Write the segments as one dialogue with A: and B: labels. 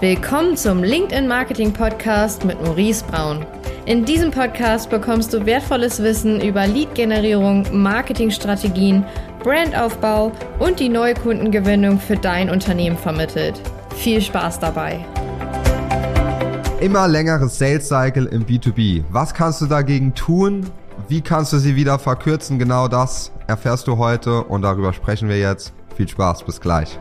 A: Willkommen zum LinkedIn Marketing Podcast mit Maurice Braun. In diesem Podcast bekommst du wertvolles Wissen über Lead-Generierung, Marketingstrategien, Brandaufbau und die Neukundengewinnung für dein Unternehmen vermittelt. Viel Spaß dabei!
B: Immer längeres Sales Cycle im B2B. Was kannst du dagegen tun? Wie kannst du sie wieder verkürzen? Genau das erfährst du heute und darüber sprechen wir jetzt. Viel Spaß, bis gleich.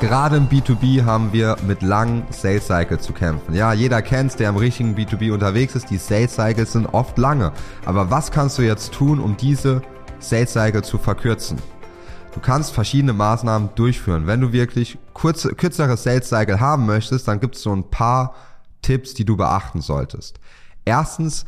B: Gerade im B2B haben wir mit langen Sales Cycles zu kämpfen. Ja, jeder kennt's, der im richtigen B2B unterwegs ist. Die Sales Cycles sind oft lange. Aber was kannst du jetzt tun, um diese Sales Cycle zu verkürzen? Du kannst verschiedene Maßnahmen durchführen. Wenn du wirklich kurze, kürzere Sales Cycle haben möchtest, dann gibt es so ein paar Tipps, die du beachten solltest. Erstens,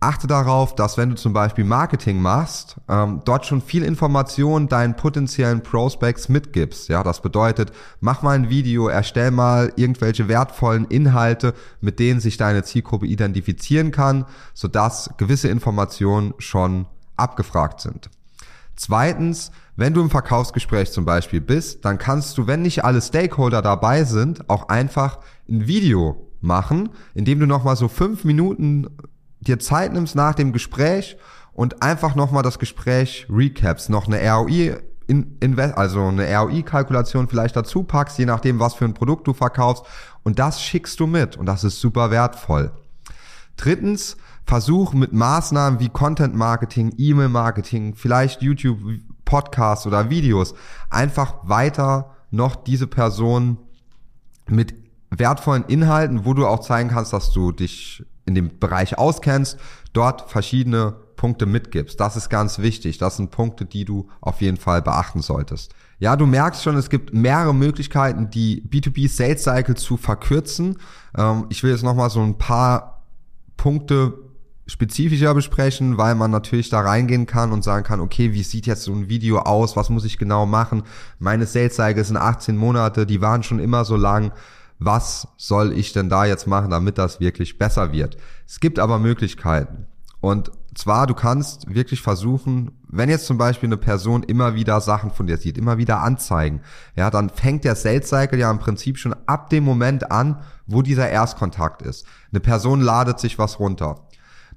B: achte darauf, dass wenn du zum Beispiel Marketing machst, ähm, dort schon viel Information deinen potenziellen Prospects mitgibst. Ja, das bedeutet, mach mal ein Video, erstell mal irgendwelche wertvollen Inhalte, mit denen sich deine Zielgruppe identifizieren kann, sodass gewisse Informationen schon abgefragt sind. Zweitens, wenn du im Verkaufsgespräch zum Beispiel bist, dann kannst du, wenn nicht alle Stakeholder dabei sind, auch einfach ein Video machen, indem du nochmal so fünf Minuten dir Zeit nimmst nach dem Gespräch und einfach nochmal das Gespräch recaps, noch eine ROI in, also eine ROI-Kalkulation vielleicht dazu packst, je nachdem, was für ein Produkt du verkaufst. Und das schickst du mit und das ist super wertvoll. Drittens, versuch mit Maßnahmen wie Content Marketing, E-Mail Marketing, vielleicht YouTube, Podcasts oder Videos einfach weiter noch diese Person mit wertvollen Inhalten, wo du auch zeigen kannst, dass du dich in dem Bereich auskennst, dort verschiedene Punkte mitgibst. Das ist ganz wichtig. Das sind Punkte, die du auf jeden Fall beachten solltest. Ja, du merkst schon, es gibt mehrere Möglichkeiten, die B2B Sales Cycle zu verkürzen. Ähm, ich will jetzt nochmal so ein paar Punkte spezifischer besprechen, weil man natürlich da reingehen kann und sagen kann, okay, wie sieht jetzt so ein Video aus? Was muss ich genau machen? Meine Sales Cycle sind 18 Monate, die waren schon immer so lang was soll ich denn da jetzt machen, damit das wirklich besser wird. Es gibt aber Möglichkeiten. Und zwar, du kannst wirklich versuchen, wenn jetzt zum Beispiel eine Person immer wieder Sachen von dir sieht, immer wieder Anzeigen, ja, dann fängt der Sales Cycle ja im Prinzip schon ab dem Moment an, wo dieser Erstkontakt ist. Eine Person ladet sich was runter.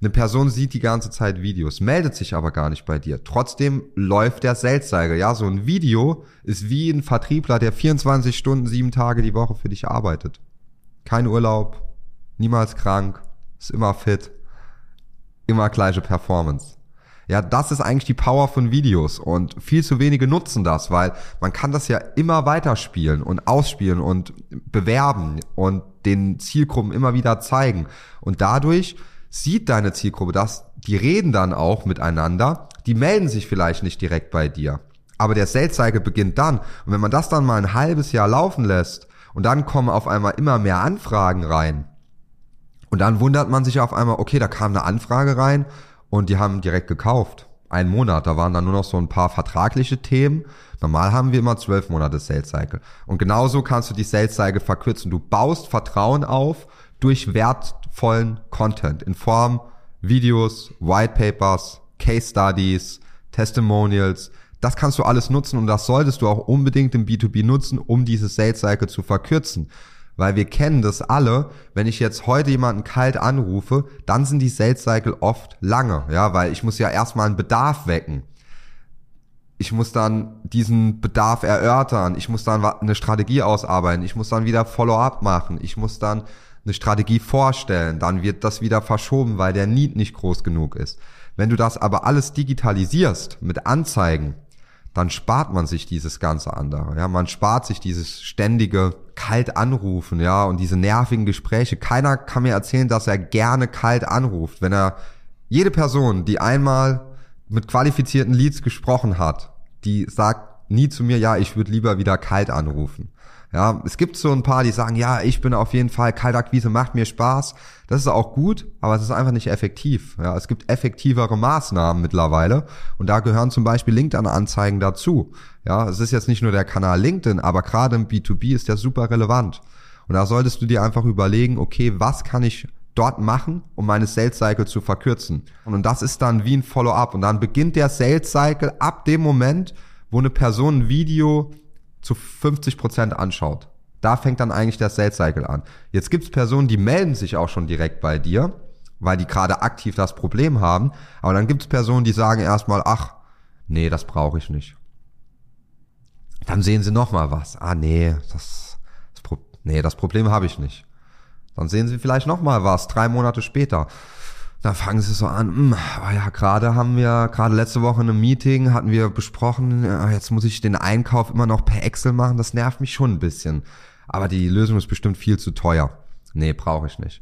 B: Eine Person sieht die ganze Zeit Videos, meldet sich aber gar nicht bei dir. Trotzdem läuft der Sales Ja, so ein Video ist wie ein Vertriebler, der 24 Stunden, sieben Tage die Woche für dich arbeitet. Kein Urlaub, niemals krank, ist immer fit, immer gleiche Performance. Ja, das ist eigentlich die Power von Videos und viel zu wenige nutzen das, weil man kann das ja immer weiterspielen und ausspielen und bewerben und den Zielgruppen immer wieder zeigen und dadurch sieht deine Zielgruppe das, die reden dann auch miteinander, die melden sich vielleicht nicht direkt bei dir. Aber der Sales Cycle beginnt dann. Und wenn man das dann mal ein halbes Jahr laufen lässt und dann kommen auf einmal immer mehr Anfragen rein und dann wundert man sich auf einmal, okay, da kam eine Anfrage rein und die haben direkt gekauft. Ein Monat, da waren dann nur noch so ein paar vertragliche Themen. Normal haben wir immer zwölf Monate Sales Cycle. Und genauso kannst du die Sales Cycle verkürzen. Du baust Vertrauen auf durch wertvollen Content in Form Videos, White Papers, Case Studies, Testimonials. Das kannst du alles nutzen und das solltest du auch unbedingt im B2B nutzen, um diese Sales Cycle zu verkürzen. Weil wir kennen das alle, wenn ich jetzt heute jemanden kalt anrufe, dann sind die Sales Cycle oft lange, ja, weil ich muss ja erstmal einen Bedarf wecken. Ich muss dann diesen Bedarf erörtern, ich muss dann eine Strategie ausarbeiten, ich muss dann wieder Follow-up machen, ich muss dann eine Strategie vorstellen, dann wird das wieder verschoben, weil der Need nicht groß genug ist. Wenn du das aber alles digitalisierst mit Anzeigen, dann spart man sich dieses ganze andere. Ja, man spart sich dieses ständige kalt anrufen, ja, und diese nervigen Gespräche. Keiner kann mir erzählen, dass er gerne kalt anruft, wenn er jede Person, die einmal mit qualifizierten Leads gesprochen hat, die sagt nie zu mir, ja, ich würde lieber wieder kalt anrufen. Ja, es gibt so ein paar, die sagen, ja, ich bin auf jeden Fall, Kaltakquise macht mir Spaß. Das ist auch gut, aber es ist einfach nicht effektiv. Ja, es gibt effektivere Maßnahmen mittlerweile und da gehören zum Beispiel LinkedIn-Anzeigen dazu. Ja, es ist jetzt nicht nur der Kanal LinkedIn, aber gerade im B2B ist der super relevant. Und da solltest du dir einfach überlegen, okay, was kann ich dort machen, um meine Sales Cycle zu verkürzen? Und das ist dann wie ein Follow-up. Und dann beginnt der Sales Cycle ab dem Moment, wo eine Person ein Video zu 50% anschaut. Da fängt dann eigentlich der Sales Cycle an. Jetzt gibt's Personen, die melden sich auch schon direkt bei dir, weil die gerade aktiv das Problem haben. Aber dann gibt's Personen, die sagen erstmal, ach, nee, das brauche ich nicht. Dann sehen sie nochmal was. Ah, nee, das, das, nee, das Problem habe ich nicht. Dann sehen sie vielleicht nochmal was, drei Monate später. Da fangen sie so an, hm, ja, gerade haben wir, gerade letzte Woche in einem Meeting hatten wir besprochen, jetzt muss ich den Einkauf immer noch per Excel machen, das nervt mich schon ein bisschen. Aber die Lösung ist bestimmt viel zu teuer. Nee, brauche ich nicht.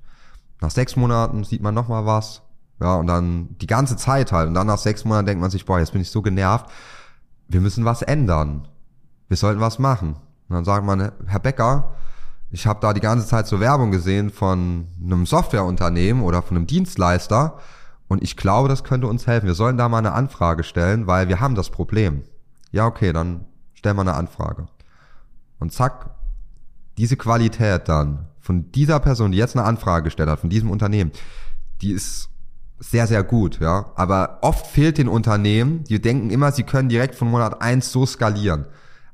B: Nach sechs Monaten sieht man nochmal was. Ja, und dann die ganze Zeit halt. Und dann nach sechs Monaten denkt man sich, boah, jetzt bin ich so genervt. Wir müssen was ändern. Wir sollten was machen. Und dann sagt man, Herr Becker, ich habe da die ganze Zeit so Werbung gesehen von einem Softwareunternehmen oder von einem Dienstleister und ich glaube, das könnte uns helfen. Wir sollen da mal eine Anfrage stellen, weil wir haben das Problem. Ja, okay, dann stellen wir eine Anfrage. Und zack, diese Qualität dann von dieser Person, die jetzt eine Anfrage gestellt hat, von diesem Unternehmen, die ist sehr, sehr gut, ja. Aber oft fehlt den Unternehmen, die denken immer, sie können direkt von Monat eins so skalieren.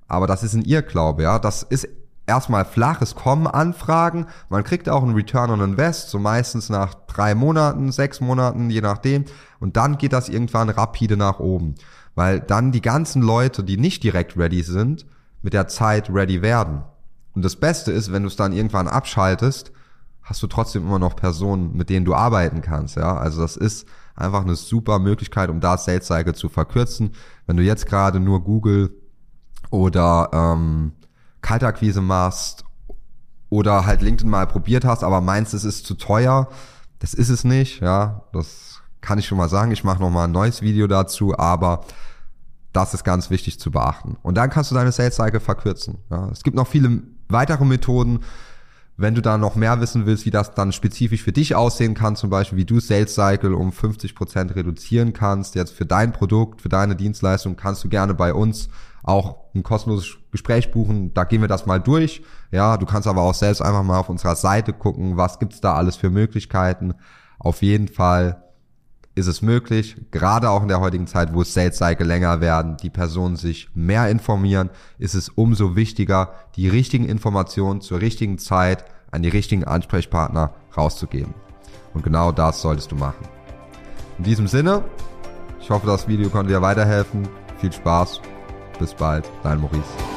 B: Aber das ist ein Irrglaube, ja. Das ist erstmal flaches Kommen anfragen. Man kriegt auch einen Return on Invest, so meistens nach drei Monaten, sechs Monaten, je nachdem. Und dann geht das irgendwann rapide nach oben. Weil dann die ganzen Leute, die nicht direkt ready sind, mit der Zeit ready werden. Und das Beste ist, wenn du es dann irgendwann abschaltest, hast du trotzdem immer noch Personen, mit denen du arbeiten kannst. Ja, also das ist einfach eine super Möglichkeit, um da Sales Cycle zu verkürzen. Wenn du jetzt gerade nur Google oder ähm, Kaltakquise machst oder halt LinkedIn mal probiert hast, aber meinst, es ist zu teuer, das ist es nicht, ja, das kann ich schon mal sagen. Ich mache noch mal ein neues Video dazu, aber das ist ganz wichtig zu beachten. Und dann kannst du deine Sales Cycle verkürzen. Ja. Es gibt noch viele weitere Methoden. Wenn du da noch mehr wissen willst, wie das dann spezifisch für dich aussehen kann, zum Beispiel wie du Sales Cycle um 50 Prozent reduzieren kannst, jetzt für dein Produkt, für deine Dienstleistung, kannst du gerne bei uns auch ein kostenloses Gespräch buchen. Da gehen wir das mal durch. Ja, du kannst aber auch selbst einfach mal auf unserer Seite gucken, was gibt's da alles für Möglichkeiten. Auf jeden Fall ist es möglich, gerade auch in der heutigen Zeit, wo Sales Cycle länger werden, die Personen sich mehr informieren, ist es umso wichtiger, die richtigen Informationen zur richtigen Zeit an die richtigen Ansprechpartner rauszugeben. Und genau das solltest du machen. In diesem Sinne, ich hoffe, das Video konnte dir weiterhelfen. Viel Spaß bis bald, dein Maurice.